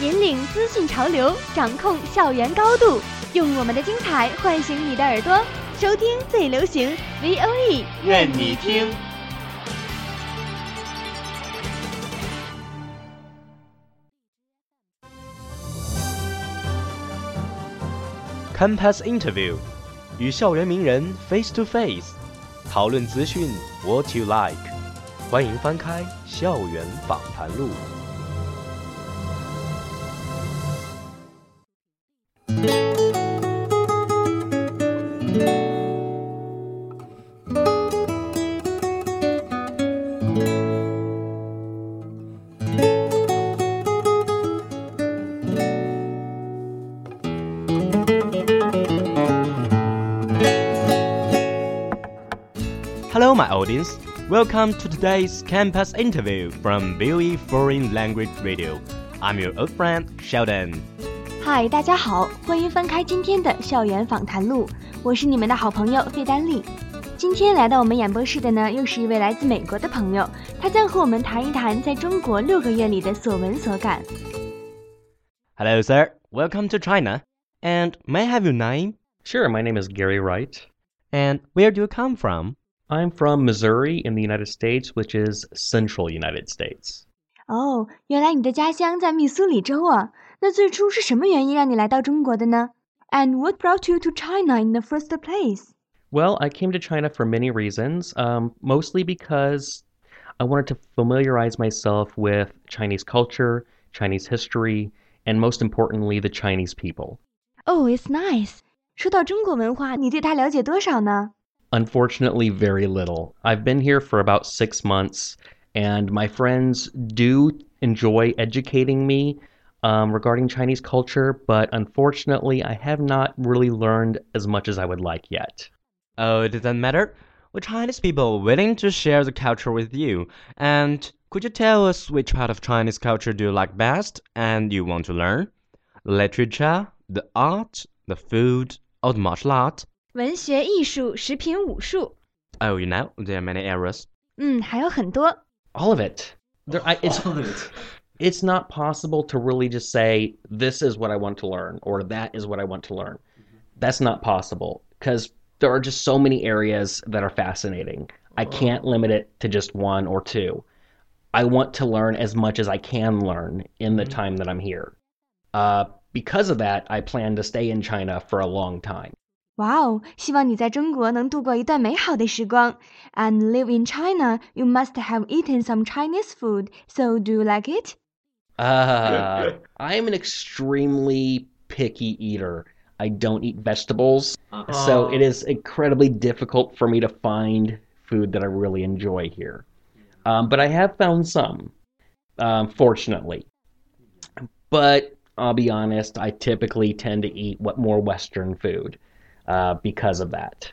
引领资讯潮流，掌控校园高度，用我们的精彩唤醒你的耳朵，收听最流行 V O E，愿你听。Campus Interview，与校园名人 face to face，讨论资讯 what you like。欢迎翻开《校园访谈录》。my audience. Welcome to today's campus interview from VOE Foreign Language Radio. I'm your old friend Sheldon. 嗨，大家好，欢迎翻开今天的校园访谈录，我是你们的好朋友费丹丽。今天来到我们演播室的呢，又是一位来自美国的朋友，他将和我们谈一谈在中国六个月里的所闻所感。Hello, sir. Welcome to China. And may I have your name? Sure, my name is Gary Wright. And where do you come from? I'm from Missouri in the United States, which is central United States. 哦，原来你的家乡在密苏里州啊！那最初是什么原因让你来到中国的呢？And what brought you to China in the first place? Well, I came to China for many reasons, um, mostly because I wanted to familiarize myself with Chinese culture, Chinese history, and most importantly, the Chinese people. Oh, it's nice. 说到中国文化，你对它了解多少呢？Unfortunately, very little. I've been here for about six months, and my friends do enjoy educating me um, regarding Chinese culture, but unfortunately, I have not really learned as much as I would like yet. Oh, it doesn't matter. We're Chinese people willing to share the culture with you. And could you tell us which part of Chinese culture do you like best and you want to learn? Literature, the art, the food, or the martial art? 文学艺术、食品武术。Oh, you know, there are many areas. 嗯，还有很多。All of it. There, I, it's, All of it. It's not possible to really just say this is what I want to learn or that is what I want to learn. Mm-hmm. That's not possible because there are just so many areas that are fascinating. I oh. can't limit it to just one or two. I want to learn as much as I can learn in the mm-hmm. time that I'm here. Uh, because of that, I plan to stay in China for a long time. 哇哦！希望你在中国能度过一段美好的时光。And live in China, you must have eaten some Chinese food. So do you like it? Uh, I'm an extremely picky eater. I don't eat vegetables, uh-huh. so it is incredibly difficult for me to find food that I really enjoy here. Um, but I have found some, um, fortunately. But I'll be honest, I typically tend to eat what more Western food because of that.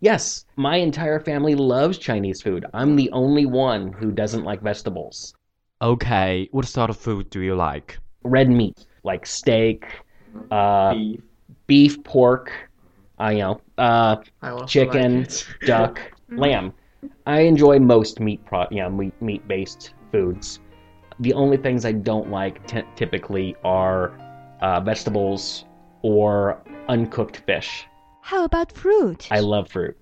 yes my entire family loves Chinese food. I'm the only one who doesn't like vegetables. Okay, what sort of food do you like? Red meat, like steak, uh, beef. beef, pork, uh, I know, uh, I chicken, like duck, mm-hmm. lamb. I enjoy most meat pro, meat meat based foods. The only things I don't like t- typically are uh, vegetables or uncooked fish. How about fruit? I love fruit.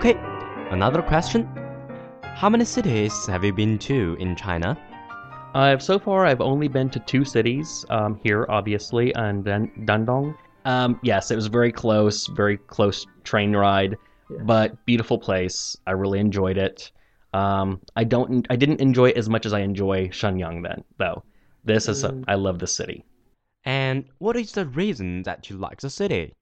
Okay, another question. How many cities have you been to in China? I've so far I've only been to two cities um, here, obviously, and then Dandong. Um, yes, it was very close, very close train ride, but beautiful place. I really enjoyed it. Um, I don't, I didn't enjoy it as much as I enjoy Shenyang then, though. This is, a, I love the city. And what is the reason that you like the city?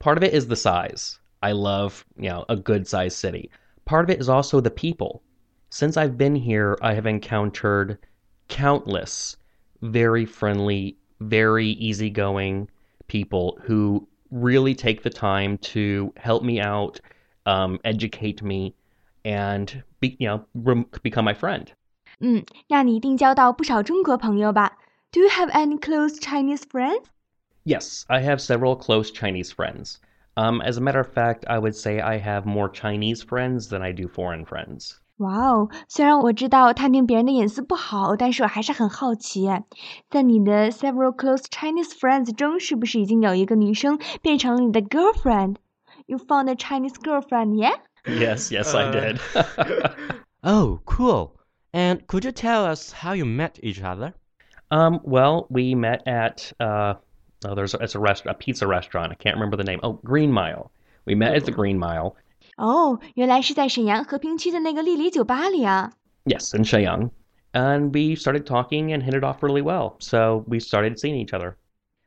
Part of it is the size. I love, you know, a good sized city. Part of it is also the people. Since I've been here, I have encountered countless very friendly, very easygoing people who really take the time to help me out, um, educate me, and be, you know become my friend. Mm, 嗯，那你一定交到不少中国朋友吧？Do you have any close Chinese friends? Yes, I have several close Chinese friends. Um, as a matter of fact, I would say I have more Chinese friends than I do foreign friends. 哇哦！虽然我知道探听别人的隐私不好，但是我还是很好奇，在你的 several close Chinese friends 中，是不是已经有一个女生变成了你的 girlfriend? You found a Chinese girlfriend, yeah? Yes, yes. I uh, did. oh, cool. And could you tell us how you met each other? Um, well, we met at uh, Oh, there's it's a rest a pizza restaurant. I can't remember the name. Oh, Green Mile. We met at the Green Mile. Oh, 原来是在沈阳和平区的那个丽梨酒吧里啊。Yes, in Shenyang, and we started talking and hit it off really well. So we started seeing each other.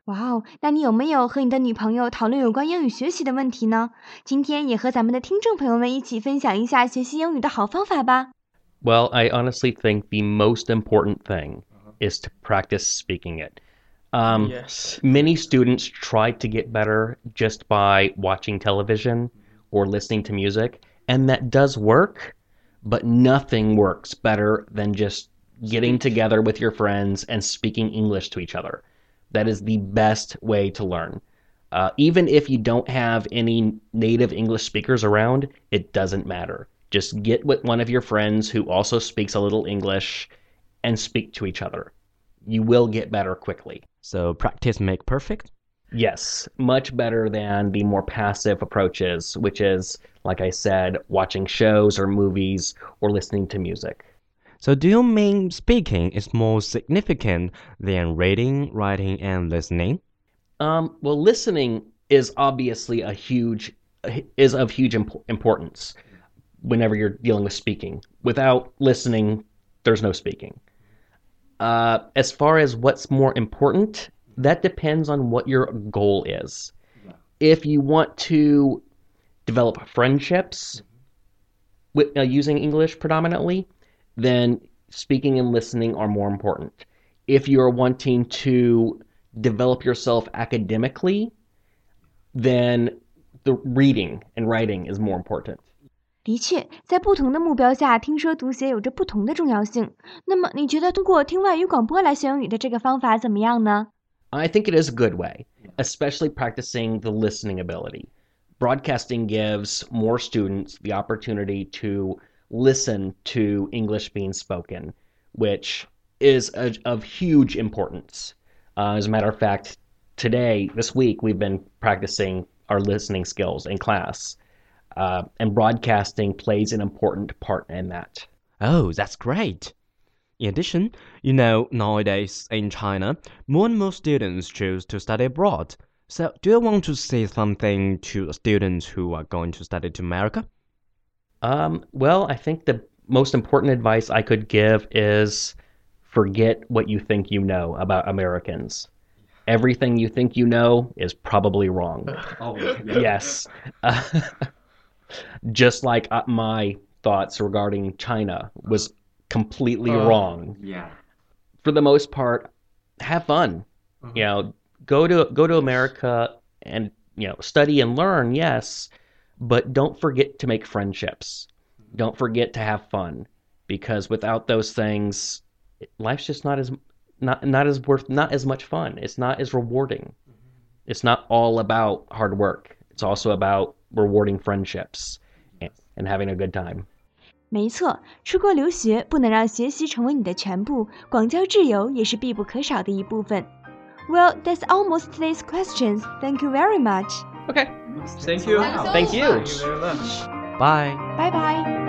哇哦，那你有没有和你的女朋友讨论有关英语学习的问题呢？今天也和咱们的听众朋友们一起分享一下学习英语的好方法吧。Well, I honestly think the most important thing is to practice speaking it. Um, Yes. Many students try to get better just by watching television or listening to music, and that does work, but nothing works better than just getting together with your friends and speaking English to each other. That is the best way to learn. Uh, even if you don't have any native English speakers around, it doesn't matter. Just get with one of your friends who also speaks a little English and speak to each other. You will get better quickly. So practice make perfect? Yes, much better than the more passive approaches, which is, like I said, watching shows or movies or listening to music. So do you mean speaking is more significant than reading, writing, and listening? Um, well, listening is obviously a huge is of huge imp- importance whenever you're dealing with speaking. Without listening, there's no speaking. Uh, as far as what's more important, that depends on what your goal is. If you want to develop friendships with, uh, using English predominantly, then speaking and listening are more important. If you're wanting to develop yourself academically, then the reading and writing is more important. 的确，在不同的目标下，听说读写有着不同的重要性。那么，你觉得通过听外语广播来学英语的这个方法怎么样呢？I think it is a good way, especially practicing the listening ability. Broadcasting gives more students the opportunity to listen to English being spoken, which is a, of huge importance. Uh, as a matter of fact, today, this week, we've been practicing our listening skills in class uh, and broadcasting plays an important part in that. Oh, that's great. In addition, you know, nowadays in China, more and more students choose to study abroad. So, do you want to say something to the students who are going to study to America? Um, well, I think the most important advice I could give is forget what you think you know about Americans. Everything you think you know is probably wrong. Oh, yes. Uh, just like uh, my thoughts regarding China was completely Oh. wrong. Yeah. For the most part, have fun. You know, go to go to America and you know study and learn, yes, but don't forget to make friendships. Don't forget to have fun because without those things, life's just not as not not as worth not as much fun. It's not as rewarding. It's not all about hard work. It's also about rewarding friendships and having a good time. 没错，出国留学不能让学习成为你的全部，广交挚友也是必不可少的一部分。Well, that's almost today's questions. Thank you very much. Okay. Thank you. Thank you. Thank you very much. Bye. Bye bye.